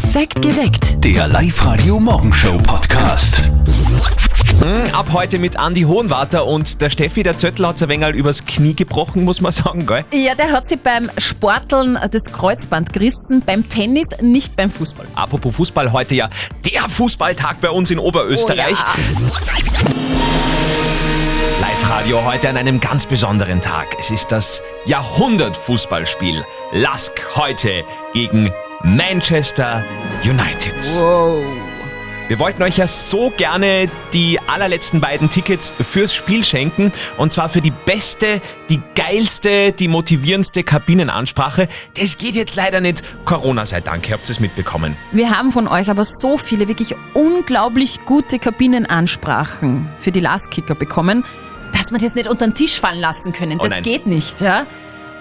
Perfekt geweckt. Der Live-Radio-Morgenshow-Podcast. Hm, Ab heute mit Andi Hohenwarter und der Steffi, der Zöttl hat ein wenig übers Knie gebrochen, muss man sagen, gell? Ja, der hat sich beim Sporteln das Kreuzband gerissen, beim Tennis, nicht beim Fußball. Apropos Fußball, heute ja der Fußballtag bei uns in Oberösterreich. Live-Radio heute an einem ganz besonderen Tag. Es ist das Jahrhundert-Fußballspiel. Lask heute gegen Manchester United. Wow. Wir wollten euch ja so gerne die allerletzten beiden Tickets fürs Spiel schenken. Und zwar für die beste, die geilste, die motivierendste Kabinenansprache. Das geht jetzt leider nicht. Corona sei Dank, ihr habt es mitbekommen. Wir haben von euch aber so viele wirklich unglaublich gute Kabinenansprachen für die Last-Kicker bekommen, dass wir das nicht unter den Tisch fallen lassen können. Oh Das nein. geht nicht, ja?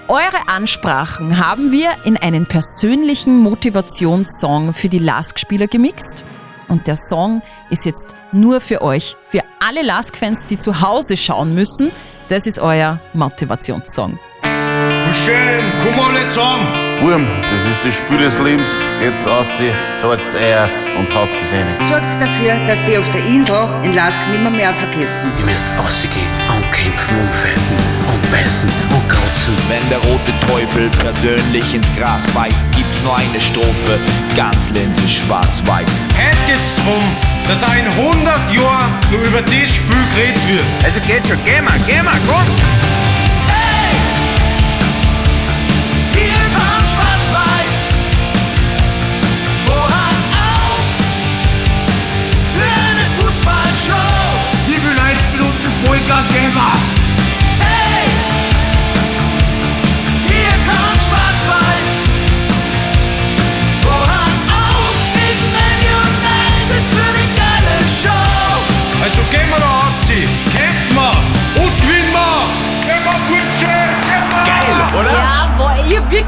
Eure Ansprachen haben wir in einen persönlichen Motivationssong für die LASK-Spieler gemixt. Und der Song ist jetzt nur für euch, für alle LASK-Fans, die zu Hause schauen müssen. Das ist euer Motivationssong. Schön, komm alle zusammen. Wurm, das ist das Spiel des Lebens. Geht's aus, zeigt's Eier und haut es rein. Sorgt dafür, dass die auf der Insel in Lask nimmer mehr vergessen. Ihr müsst rausgehen und kämpfen und fighten und beißen und kratzen. Wenn der rote Teufel persönlich ins Gras beißt, gibt's nur eine Strophe, ganz Linse schwarz-weiß. Heute geht's drum, dass auch in 100 Jahren nur über das Spiel geredet wird. Also geht schon, geh mal, geh mal, kommt!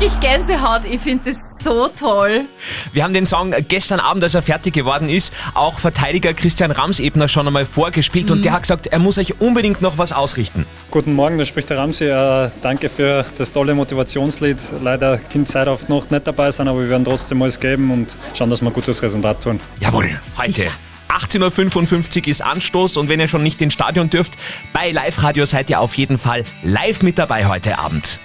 Wirklich Gänsehaut. Ich finde das so toll. Wir haben den Song gestern Abend, als er fertig geworden ist, auch Verteidiger Christian Ramsebner schon einmal vorgespielt und der hat gesagt, er muss euch unbedingt noch was ausrichten. Guten Morgen, da spricht der Ramsi. Äh, danke für das tolle Motivationslied. Leider kann Zeit auf Nacht nicht dabei sein, aber wir werden trotzdem alles geben und schauen, dass wir ein gutes Resultat tun. Jawohl, heute. 18.55 Uhr ist Anstoß und wenn ihr schon nicht ins Stadion dürft, bei Live-Radio seid ihr auf jeden Fall live mit dabei heute Abend.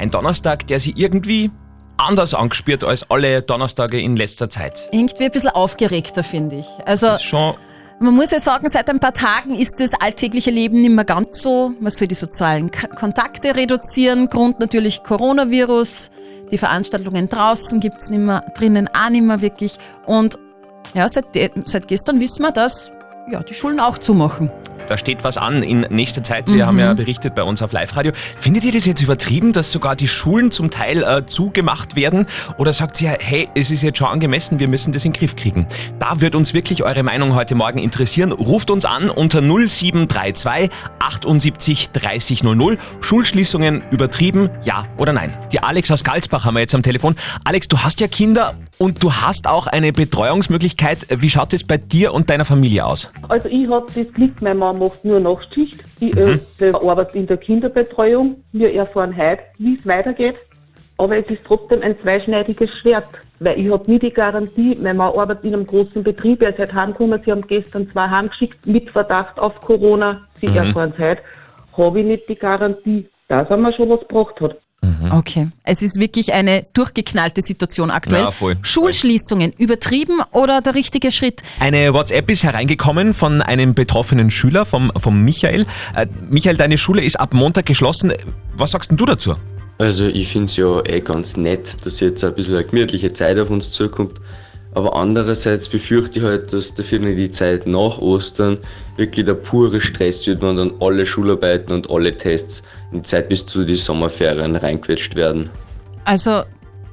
Ein Donnerstag, der sich irgendwie anders angespürt als alle Donnerstage in letzter Zeit. Irgendwie ein bisschen aufgeregter, finde ich. Also, Schon man muss ja sagen, seit ein paar Tagen ist das alltägliche Leben nicht mehr ganz so. Man soll die sozialen K Kontakte reduzieren. Grund natürlich Coronavirus. Die Veranstaltungen draußen gibt's nicht mehr, drinnen auch nicht mehr wirklich. Und ja, seit, seit gestern wissen wir, dass ja, die Schulen auch zumachen. Da steht was an in nächster Zeit. Wir haben ja berichtet bei uns auf Live-Radio. Findet ihr das jetzt übertrieben, dass sogar die Schulen zum Teil äh, zugemacht werden? Oder sagt ihr, hey, es ist jetzt schon angemessen, wir müssen das in den Griff kriegen? Da wird uns wirklich eure Meinung heute Morgen interessieren. Ruft uns an unter 0732 78 30 00. Schulschließungen übertrieben, ja oder nein? Die Alex aus Galsbach haben wir jetzt am Telefon. Alex, du hast ja Kinder und du hast auch eine Betreuungsmöglichkeit. Wie schaut es bei dir und deiner Familie aus? Also ich habe das Glück, meine Mama macht nur Nachtschicht. Ich äh, arbeite in der Kinderbetreuung. Wir erfahren heute, wie es weitergeht. Aber es ist trotzdem ein zweischneidiges Schwert, weil ich habe nie die Garantie, meine Mama arbeitet in einem großen Betrieb, er ist heute heimgekommen, sie haben gestern zwei heimgeschickt mit Verdacht auf Corona, sie erfahren es heute, habe ich nicht die Garantie, dass er mir schon was gebracht hat. Okay. Es ist wirklich eine durchgeknallte Situation aktuell. Ja, voll. Schulschließungen, übertrieben oder der richtige Schritt? Eine WhatsApp ist hereingekommen von einem betroffenen Schüler, vom, vom Michael. Äh, Michael, deine Schule ist ab Montag geschlossen. Was sagst denn du dazu? Also ich finde es ja eh ganz nett, dass jetzt ein bisschen eine gemütliche Zeit auf uns zukommt. Aber andererseits befürchte ich halt, dass dafür nicht die Zeit nach Ostern wirklich der pure Stress wird, wenn dann alle Schularbeiten und alle Tests in die Zeit bis zu den Sommerferien reinquetscht werden. Also,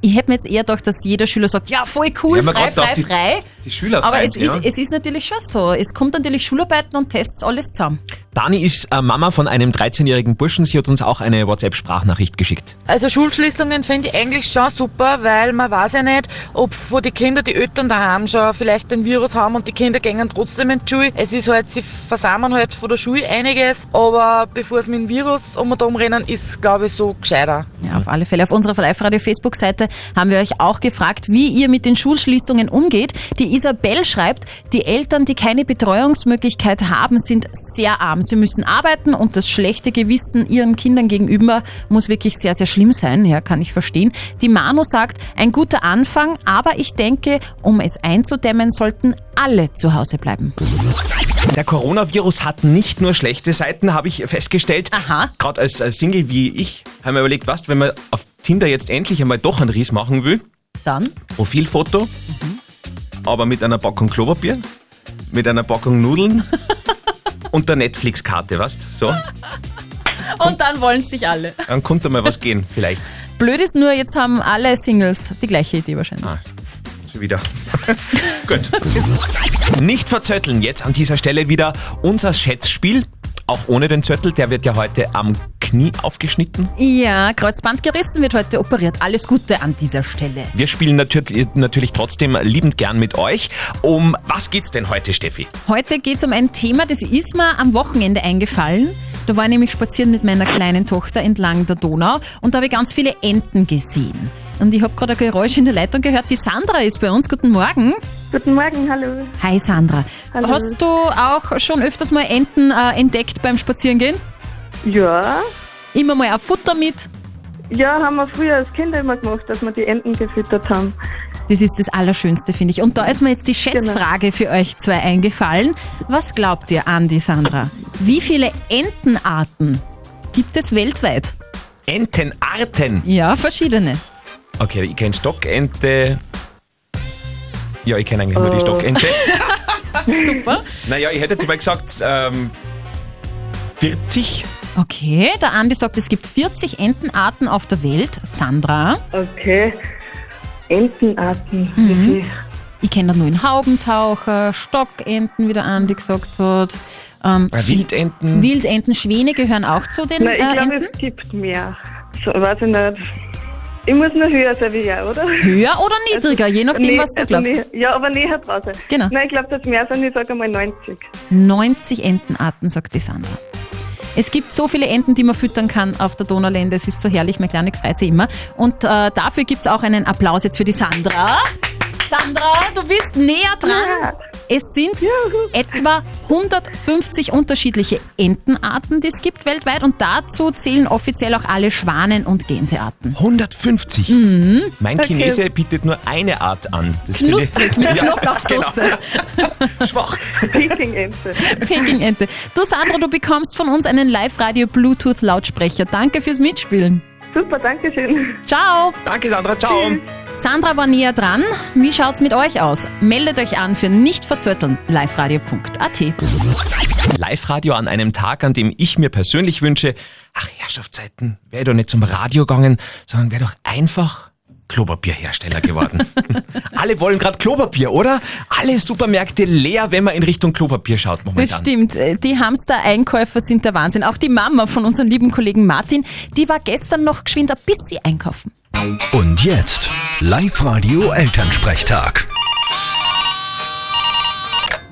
ich hätte mir jetzt eher gedacht, dass jeder Schüler sagt, ja, voll cool, Ja, frei, frei, die- frei. Die Schüler Aber es sich, ist, ja. es ist natürlich schon so. Es kommt natürlich Schularbeiten und Tests alles zusammen. Dani ist äh, Mama von einem 13-jährigen Burschen. Sie hat uns auch eine WhatsApp-Sprachnachricht geschickt. Also Schulschließungen finde ich eigentlich schon super, weil man weiß ja nicht, ob von die Kinder die Eltern daheim schon vielleicht den Virus haben und die Kinder gehen trotzdem in die Schule. Es ist halt, sie versammeln halt von der Schule einiges, aber bevor es mit dem Virus um und um rennen, ist glaube ich so gescheiter. Ja, auf alle Fälle. Auf unserer Live-Radio Facebook-Seite haben wir euch auch gefragt, wie ihr mit den Schulschließungen umgeht. Die Isabel schreibt, die Eltern, die keine Betreuungsmöglichkeit haben, sind sehr arm. Sie müssen arbeiten und das schlechte Gewissen ihren Kindern gegenüber muss wirklich sehr, sehr schlimm sein. Ja, kann ich verstehen. Die Manu sagt, ein guter Anfang, aber ich denke, um es einzudämmen, sollten alle zu Hause bleiben. Der Coronavirus hat nicht nur schlechte Seiten, habe ich festgestellt. Aha. Gerade als, als Single wie ich, haben wir überlegt, was, wenn man auf Tinder jetzt endlich einmal doch einen Ries machen will, Dann? Profilfoto, aber mit einer Packung Klopapier, mit einer Packung Nudeln und der Netflix-Karte, weißt So, Und dann wollen es dich alle. dann konnte mal was gehen, vielleicht. Blöd ist nur, jetzt haben alle Singles die gleiche Idee wahrscheinlich. Ah, schon wieder. Gut. Nicht verzötteln, jetzt an dieser Stelle wieder unser Schätzspiel. Auch ohne den Zöttel, der wird ja heute am Knie aufgeschnitten. Ja, Kreuzband gerissen wird heute operiert. Alles Gute an dieser Stelle. Wir spielen natürlich, natürlich trotzdem liebend gern mit euch. Um was geht's denn heute, Steffi? Heute geht es um ein Thema, das ist mir am Wochenende eingefallen. Da war ich nämlich spazieren mit meiner kleinen Tochter entlang der Donau und da habe ich ganz viele Enten gesehen. Und ich habe gerade ein Geräusch in der Leitung gehört. Die Sandra ist bei uns. Guten Morgen. Guten Morgen, hallo. Hi Sandra. Hallo. Hast du auch schon öfters mal Enten äh, entdeckt beim Spazierengehen? Ja. Immer mal ein Futter mit? Ja, haben wir früher als Kinder immer gemacht, dass wir die Enten gefüttert haben. Das ist das Allerschönste, finde ich. Und da ist mir jetzt die Schätzfrage für euch zwei eingefallen. Was glaubt ihr, Andi, Sandra? Wie viele Entenarten gibt es weltweit? Entenarten. Ja, verschiedene. Okay, ich kenne Stockente. Ja, ich kenne eigentlich nur die Oh. Stockente. Super. Naja, ich hätte jetzt mal gesagt, ähm, 40. Okay, der Andi sagt, es gibt 40 Entenarten auf der Welt. Sandra? Okay. Entenarten. Mhm. Ich kenne da nur einen Haubentaucher, Stockenten, wie der Andi gesagt hat. Ähm, Äh, Wildenten. Wildenten, Schwäne gehören auch zu den Nein, ich äh, glaube, Enten. es gibt mehr. So, weiß ich nicht. Ich muss noch höher sein wie er, oder? Höher oder niedriger, je nachdem, Nee, was du also glaubst. näher- ja, aber näher draußen. Genau. Nein, ich glaube, dass mehr sind. Ich sage mal 90. 90 Entenarten, sagt die Sandra. Es gibt so viele Enten, die man füttern kann auf der Donaulände. Es ist so herrlich, meine Kleine freut sich immer. Und äh, dafür gibt es auch einen Applaus jetzt für die Sandra. Sandra, du bist näher dran. Es sind etwa 150 unterschiedliche Entenarten, die es gibt weltweit. Und dazu zählen offiziell auch alle Schwanen- und Gänsearten. 150. Mhm. Mein Okay. Chinese bietet nur eine Art an. Das Knusprig mit Ja, Knoblauchsoße. genau. Schwach. Peking-Ente. Peking-Ente. Du Sandra, du bekommst von uns einen Live-Radio-Bluetooth-Lautsprecher. Danke fürs Mitspielen. Super, danke schön. Ciao. Danke Sandra, ciao. Sandra war näher dran. Wie schaut's mit euch aus? Meldet euch an für nicht verzötteln. liveradio.at. Live-Radio an einem Tag, an dem ich mir persönlich wünsche, ach Herrschaftszeiten, wäre doch nicht zum Radio gegangen, sondern wäre doch einfach Klopapierhersteller geworden. Alle wollen gerade Klopapier, oder? Alle Supermärkte leer, wenn man in Richtung Klopapier schaut momentan. Das stimmt. Äh, Die Hamster-Einkäufer sind der Wahnsinn. Auch die Mama von unserem lieben Kollegen Martin, die war gestern noch geschwind ein bisschen einkaufen. Und jetzt Live-Radio Elternsprechtag.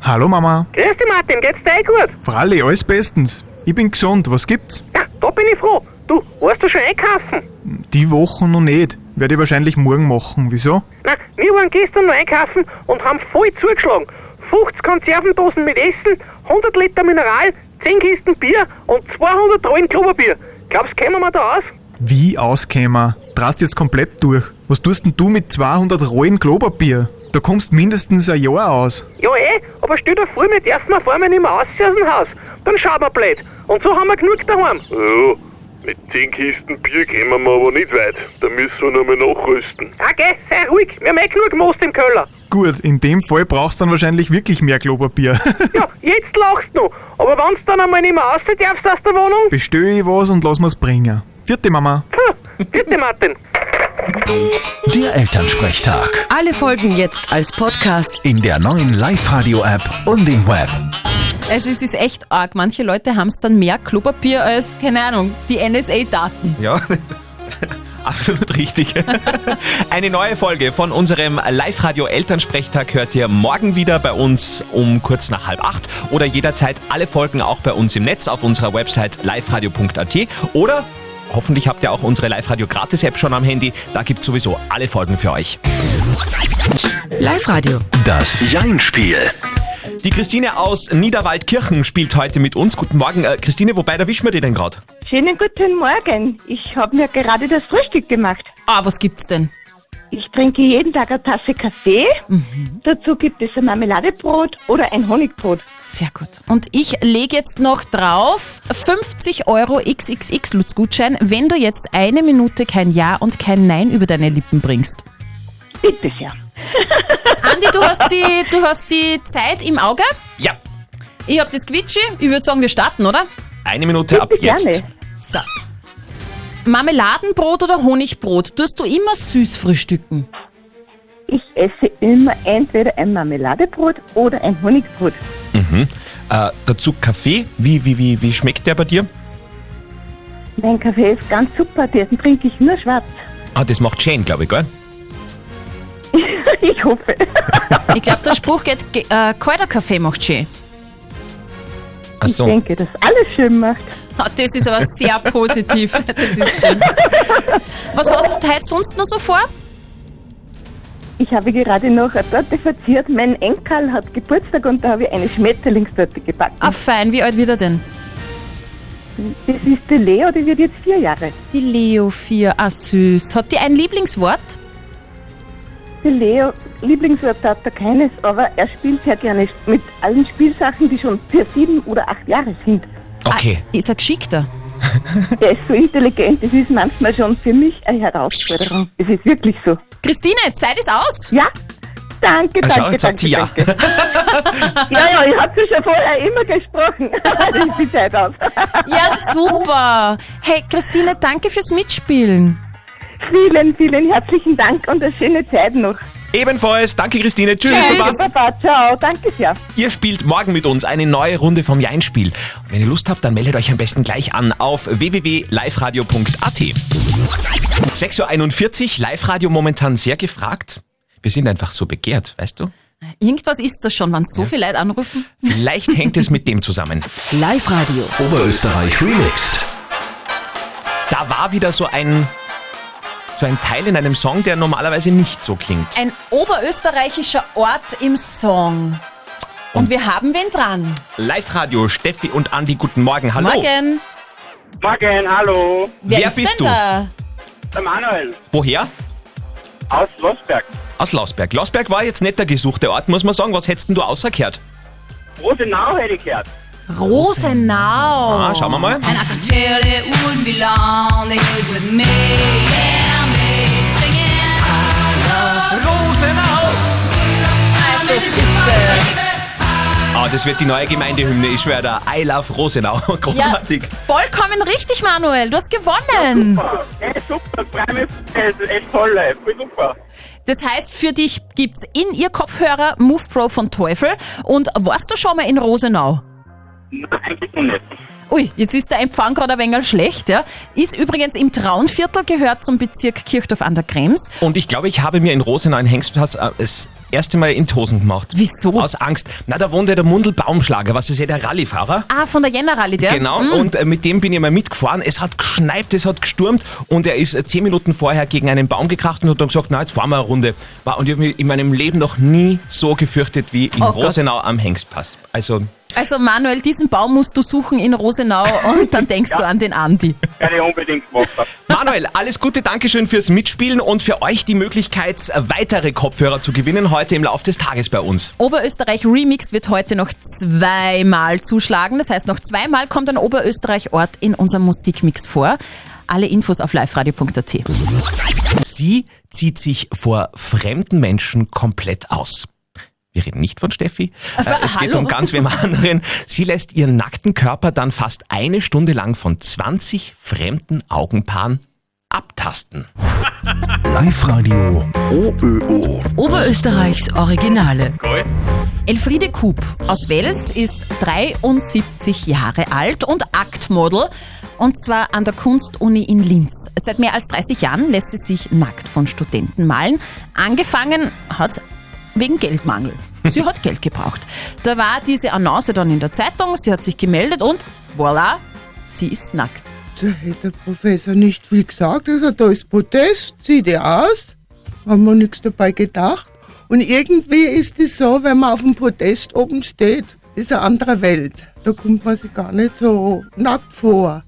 Hallo Mama. Grüß dich Martin, geht's dir eh gut? Fralli, alles bestens. Ich bin gesund, was gibt's? Ja, da bin ich froh. Du, warst du schon einkaufen? Die Woche noch nicht. Werde ich wahrscheinlich morgen machen. Wieso? Na, wir waren gestern noch einkaufen und haben voll zugeschlagen. 50 Konservendosen mit Essen, 100 Liter Mineral, 10 Kisten Bier und 200 Rollen Klopapier. Glaubst du, kämen wir da aus? Wie auskämer? Drast jetzt komplett durch. Was tust denn du mit 200 Rollen Klopapier? Da kommst mindestens ein Jahr aus. Ja eh, aber stell dir vor, wir dürfen auf einmal nicht mehr aus dem Haus. Dann schauen wir blöd. Und so haben wir genug daheim. Ja, mit 10 Kisten Bier kommen wir aber nicht weit. Da müssen wir noch mal nachrüsten. Okay, sei ruhig, wir haben eh genug Most im Keller. Gut, in dem Fall brauchst du dann wahrscheinlich wirklich mehr Klopapier. Ja, jetzt lachst du noch. Aber wenn du dann einmal nicht mehr raus darfst aus der Wohnung, Bestell ich was und lass mir's bringen. Vierte Mama. Puh, bitte Martin. Der Elternsprechtag. Alle Folgen jetzt als Podcast. In der neuen Live-Radio-App und im Web. Also es ist echt arg. Manche Leute haben es dann mehr Klopapier als, keine Ahnung, die NSA-Daten. Ja, absolut richtig. Eine neue Folge von unserem Live-Radio Elternsprechtag hört ihr morgen wieder bei uns um kurz nach halb acht oder jederzeit alle Folgen auch bei uns im Netz auf unserer Website liveradio.at oder hoffentlich habt ihr auch unsere Live-Radio Gratis-App schon am Handy. Da gibt sowieso alle Folgen für euch. Live-Radio. Das Jein-Spiel. Die Christine aus Niederwaldkirchen spielt heute mit uns. Guten Morgen. Äh, Christine, wobei erwischen wir die denn gerade? Schönen guten Morgen. Ich habe mir gerade das Frühstück gemacht. Ah, was gibt's denn? Ich trinke jeden Tag eine Tasse Kaffee. Dazu gibt es ein Marmeladebrot oder ein Honigbrot. Sehr gut. Und ich lege jetzt noch drauf 50 Euro XXX Lutz Gutschein, wenn du jetzt eine Minute kein Ja und kein Nein über deine Lippen bringst. Bitte sehr. Andi, du hast die, du hast die Zeit im Auge? Ja. Ich hab das Quitschi. Ich würde sagen, wir starten, oder? Eine Minute ab Bitte jetzt. gerne. So. Marmeladenbrot oder Honigbrot? Tust du immer süß frühstücken? Ich esse immer entweder ein Marmeladebrot oder ein Honigbrot. Mhm. Äh, dazu Kaffee. Wie, wie, wie, wie schmeckt der bei dir? Mein Kaffee ist ganz super, den trinke ich nur schwarz. Ah, das macht Jane, glaube ich, gell? ich hoffe. Ich glaube, der Spruch geht, ge- äh, kalter Kaffee macht schön. Ach Ich so. denke, dass alles schön macht. Ah, Das ist aber sehr positiv. Das ist schön. Was hast du heute sonst noch so vor? Ich habe gerade noch eine Torte verziert. Mein Enkel hat Geburtstag und da habe ich eine Schmetterlingstorte gebacken. Ah, fein. Wie alt wird er denn? Das ist die Leo, die wird jetzt vier Jahre. Die Leo 4. Ah, süß. Hat die ein Lieblingswort? Die Leo, Lieblingswort hat er keines, aber er spielt sehr gerne mit allen Spielsachen, die schon für sieben oder acht Jahre sind. Okay. Ist er geschickter? Er ist so intelligent, das ist manchmal schon für mich eine Herausforderung. Es ist wirklich so. Christine, Zeit ist aus. Ja, danke, Ah, danke, schau, jetzt sagt danke, sie ja. danke. Ja, ja, ich habe sie schon vorher immer gesprochen. das ist die Zeit aus. Ja, super. Hey, Christine, danke fürs Mitspielen. Vielen, vielen herzlichen Dank und eine schöne Zeit noch. Ebenfalls. Danke, Christine. Tschüss. Danke, Baba. Papa. Ciao, danke sehr. Ihr spielt morgen mit uns eine neue Runde vom Jein-Spiel. Und wenn ihr Lust habt, dann meldet euch am besten gleich an auf www.liveradio.at. 6.41 Uhr, Live-Radio momentan sehr gefragt. Wir sind einfach so begehrt, weißt du? Irgendwas ist das schon, wenn so viele Leute anrufen. Vielleicht hängt es mit dem zusammen. Live-Radio. Oberösterreich remixed. Da war wieder so ein, so ein Teil in einem Song, der normalerweise nicht so klingt. Ein oberösterreichischer Ort im Song. Und wir haben wen dran. Live-Radio, Steffi und Andi, guten Morgen. Hallo. Morgen. Morgen, hallo. Wer, Wer ist bist denn du? da? Der Manuel Woher? aus Losberg. Aus Lausberg. Lausberg war jetzt nicht der gesuchte Ort, muss man sagen. Was hättest denn du außerkehrt? Rosenau hätte ich gehört. Rosenau. Ah, schauen wir mal. And I could tell it wouldn't be long was with me. Yeah. Rosenau. Also bitte. Ah, das wird die neue Gemeindehymne, ich schwöre da. I love Rosenau. Großartig. Vollkommen richtig, Manuel. Du hast gewonnen. Hey, super, ist echt toll, ey. voll super. Das heißt, für dich gibt's in ihr Kopfhörer Move Pro von Teufel. Und warst du schon mal in Rosenau? Nein, eigentlich noch nicht. Ui, jetzt ist der Empfang gerade ein wenig schlecht, ja. Ist übrigens im Traunviertel, gehört zum Bezirk Kirchdorf an der Krems. Und ich glaube, ich habe mir in Rosenau einen Hengstpass äh, das erste Mal in die Hosen gemacht. Wieso? Aus Angst. Na, da wohnt ja der Mundel Baumschlager, was ist ja der Rallyefahrer. Ah, von der Jänner Rallye, der? Genau, Mm. und äh, mit dem bin ich mal mitgefahren. Es hat geschneit, es hat gestürmt und er ist äh, zehn Minuten vorher gegen einen Baum gekracht und hat dann gesagt, na, jetzt fahren wir eine Runde. Und ich habe mich in meinem Leben noch nie so gefürchtet wie in Oh Gott. Rosenau am Hengstpass. Also, Also Manuel, diesen Baum musst du suchen in Rosenau und dann denkst du an den Andi. Werde ich unbedingt gemacht haben. Manuel, alles Gute, Dankeschön fürs Mitspielen und für euch die Möglichkeit, weitere Kopfhörer zu gewinnen heute im Laufe des Tages bei uns. Oberösterreich Remixed wird heute noch zweimal zuschlagen. Das heißt, noch zweimal kommt ein Oberösterreich-Ort in unserem Musikmix vor. Alle Infos auf liveradio.at. Sie zieht sich vor fremden Menschen komplett aus. Wir reden nicht von Steffi. Äh, Äh, es geht hallo? um ganz wem anderen. Sie lässt ihren nackten Körper dann fast eine Stunde lang von 20 fremden Augenpaaren abtasten. Live-Radio OÖO. Oberösterreichs Originale. Elfriede Kub aus Wels ist 73 Jahre alt und Aktmodel. Und zwar an der Kunstuni in Linz. Seit mehr als 30 Jahren lässt sie sich nackt von Studenten malen. Angefangen hat wegen Geldmangel. Sie hat Geld gebraucht. Da war diese Annonce dann in der Zeitung, sie hat sich gemeldet und voilà, sie ist nackt. Da hätte der Professor nicht viel gesagt. Also da ist Protest, zieh dir aus. Haben wir nichts dabei gedacht. Und irgendwie ist es so, wenn man auf dem Podest oben steht, das ist eine andere Welt. Da kommt man sich gar nicht so nackt vor.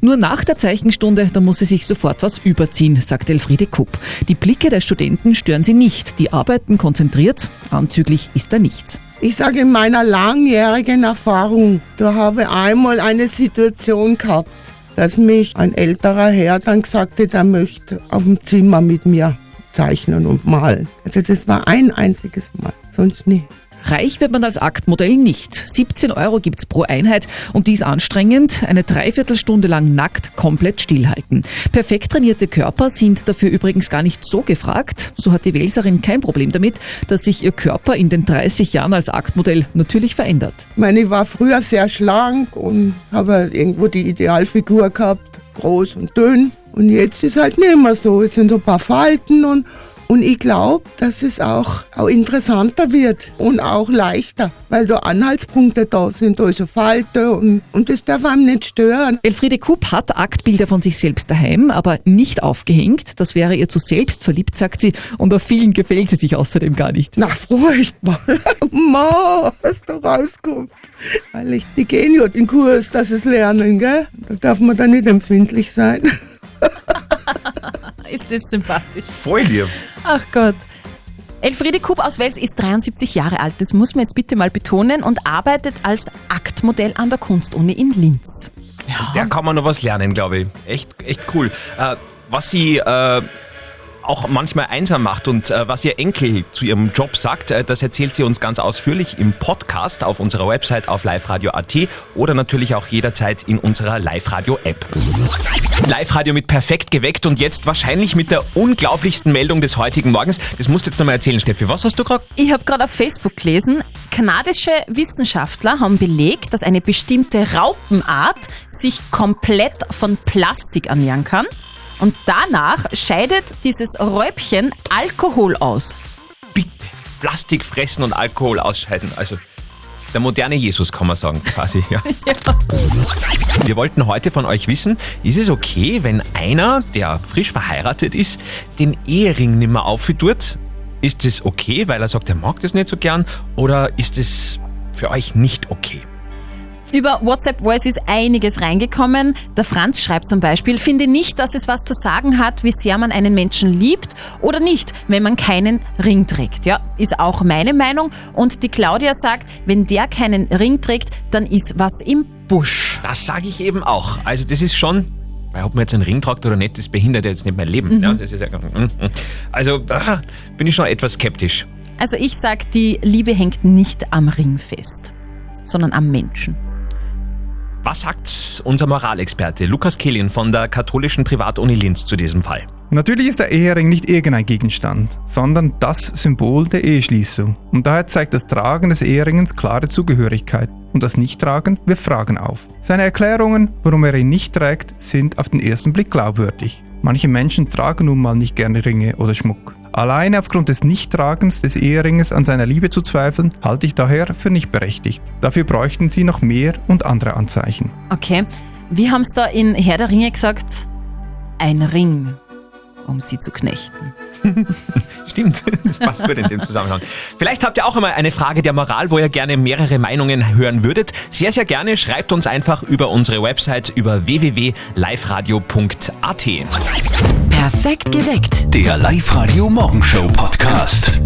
Nur nach der Zeichenstunde, da muss sie sich sofort was überziehen, sagt Elfriede Kupp. Die Blicke der Studenten stören sie nicht. Die arbeiten konzentriert. Anzüglich ist da nichts. Ich sage in meiner langjährigen Erfahrung, da habe ich einmal eine Situation gehabt, dass mich ein älterer Herr dann gesagt hat, er möchte auf dem Zimmer mit mir zeichnen und malen. Also das war ein einziges Mal, sonst nie. Reich wird man als Aktmodell nicht. 17 Euro gibt's pro Einheit und die ist anstrengend. Eine Dreiviertelstunde lang nackt komplett stillhalten. Perfekt trainierte Körper sind dafür übrigens gar nicht so gefragt. So hat die Welserin kein Problem damit, dass sich ihr Körper in den 30 Jahren als Aktmodell natürlich verändert. Ich meine, ich war früher sehr schlank und habe irgendwo die Idealfigur gehabt, groß und dünn. Und jetzt ist halt nicht mehr so. Es sind so ein paar Falten und, und ich glaube, dass es auch, auch interessanter wird und auch leichter, weil da Anhaltspunkte da sind, da ist eine Falte und, und das darf einem nicht stören. Elfriede Kupp hat Aktbilder von sich selbst daheim, aber nicht aufgehängt. Das wäre ihr zu selbstverliebt, sagt sie, und auf vielen gefällt sie sich außerdem gar nicht. Na, furchtbar. Ma, was da rauskommt. Weil ich, die gehen ja den Kurs, dass es lernen, gell? Da darf man dann nicht empfindlich sein. Ist das sympathisch. Voll lieb. Ach Gott. Elfriede Kub aus Wels ist 73 Jahre alt, das muss man jetzt bitte mal betonen, und arbeitet als Aktmodell an der Kunstuni in Linz. Der kann man noch was lernen, glaube ich. Echt, echt cool. Äh, was sie äh, auch manchmal einsam macht und äh, was ihr Enkel zu ihrem Job sagt, äh, das erzählt sie uns ganz ausführlich im Podcast auf unserer Website auf liveradio.at oder natürlich auch jederzeit in unserer Live-Radio-App. Live-Radio mit perfekt geweckt und jetzt wahrscheinlich mit der unglaublichsten Meldung des heutigen Morgens. Das musst du jetzt nochmal erzählen, Steffi. Was hast du gerade? Ich habe gerade auf Facebook gelesen, kanadische Wissenschaftler haben belegt, dass eine bestimmte Raupenart sich komplett von Plastik ernähren kann. Und danach scheidet dieses Räubchen Alkohol aus. Plastik fressen und Alkohol ausscheiden. Also der moderne Jesus, kann man sagen, quasi. Ja. Wir wollten heute von euch wissen, ist es okay, wenn einer, der frisch verheiratet ist, den Ehering nicht mehr aufführt? Ist es okay, weil er sagt, er mag das nicht so gern? Oder ist es für euch nicht okay? Über WhatsApp Voice ist einiges reingekommen. Der Franz schreibt zum Beispiel, finde nicht, dass es was zu sagen hat, wie sehr man einen Menschen liebt oder nicht, wenn man keinen Ring trägt. Ja, ist auch meine Meinung. Und die Claudia sagt, wenn der keinen Ring trägt, dann ist was im Busch. Das sage ich eben auch. Also das ist schon, weil ob man jetzt einen Ring tragt oder nicht, das behindert ja jetzt nicht mein Leben. Mhm. Ja, das ist ja, also ah, bin ich schon etwas skeptisch. Also ich sag, die Liebe hängt nicht am Ring fest, sondern am Menschen. Was sagt unser Moralexperte Lukas Kehlin von der katholischen Privatuni Linz zu diesem Fall? Natürlich ist der Ehering nicht irgendein Gegenstand, sondern das Symbol der Eheschließung. Und daher zeigt das Tragen des Eheringens klare Zugehörigkeit. Und das Nichttragen wirft Fragen auf. Seine Erklärungen, warum er ihn nicht trägt, sind auf den ersten Blick glaubwürdig. Manche Menschen tragen nun mal nicht gerne Ringe oder Schmuck. Alleine aufgrund des Nichttragens des Eheringes an seiner Liebe zu zweifeln, halte ich daher für nicht berechtigt. Dafür bräuchten sie noch mehr und andere Anzeichen. Okay, wie haben's da in Herr der Ringe gesagt? Ein Ring, um sie zu knechten. Stimmt, das passt gut in dem Zusammenhang. Vielleicht habt ihr auch einmal eine Frage der Moral, wo ihr gerne mehrere Meinungen hören würdet. Sehr, sehr gerne schreibt uns einfach über unsere Website über www.liveradio.at. Perfekt geweckt. Der Live-Radio Morgenshow Podcast.